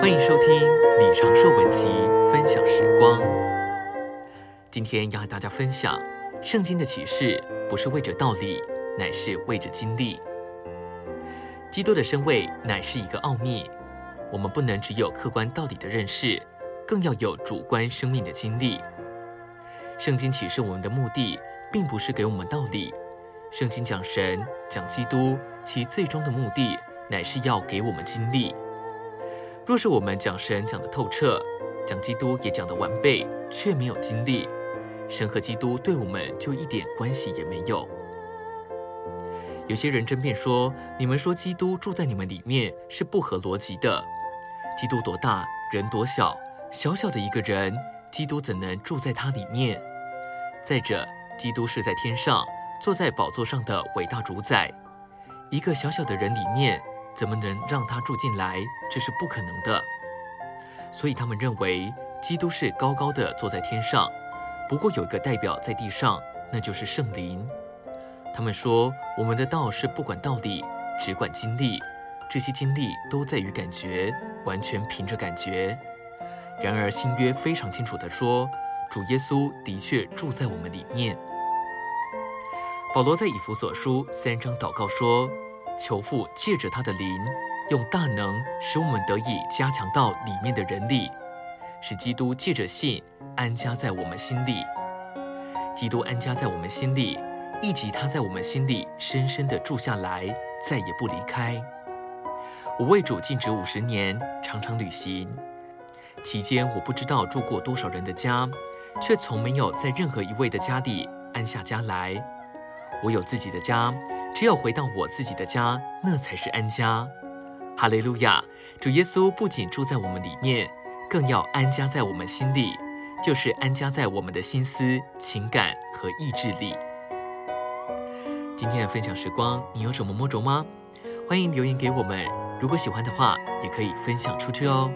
欢迎收听李长寿文集分享时光。今天要和大家分享，圣经的启示不是为着道理，乃是为着经历。基督的身位乃是一个奥秘，我们不能只有客观道理的认识，更要有主观生命的经历。圣经启示我们的目的，并不是给我们道理。圣经讲神、讲基督，其最终的目的，乃是要给我们经历。若是我们讲神讲得透彻，讲基督也讲得完备，却没有经历，神和基督对我们就一点关系也没有。有些人争辩说：“你们说基督住在你们里面是不合逻辑的。基督多大，人多小，小小的一个人，基督怎能住在他里面？再者，基督是在天上坐在宝座上的伟大主宰，一个小小的人里面。”怎么能让他住进来？这是不可能的。所以他们认为基督是高高的坐在天上，不过有一个代表在地上，那就是圣灵。他们说我们的道是不管道理，只管经历，这些经历都在于感觉，完全凭着感觉。然而新约非常清楚地说，主耶稣的确住在我们里面。保罗在以弗所书三章祷告说。求父借着他的灵，用大能使我们得以加强到里面的人力，使基督借着信安家在我们心里。基督安家在我们心里，以及他在我们心里深深的住下来，再也不离开。我为主尽职五十年，常常旅行，期间我不知道住过多少人的家，却从没有在任何一位的家里安下家来。我有自己的家。只有回到我自己的家，那才是安家。哈利路亚！主耶稣不仅住在我们里面，更要安家在我们心里，就是安家在我们的心思、情感和意志里。今天的分享时光，你有什么摸着吗？欢迎留言给我们。如果喜欢的话，也可以分享出去哦。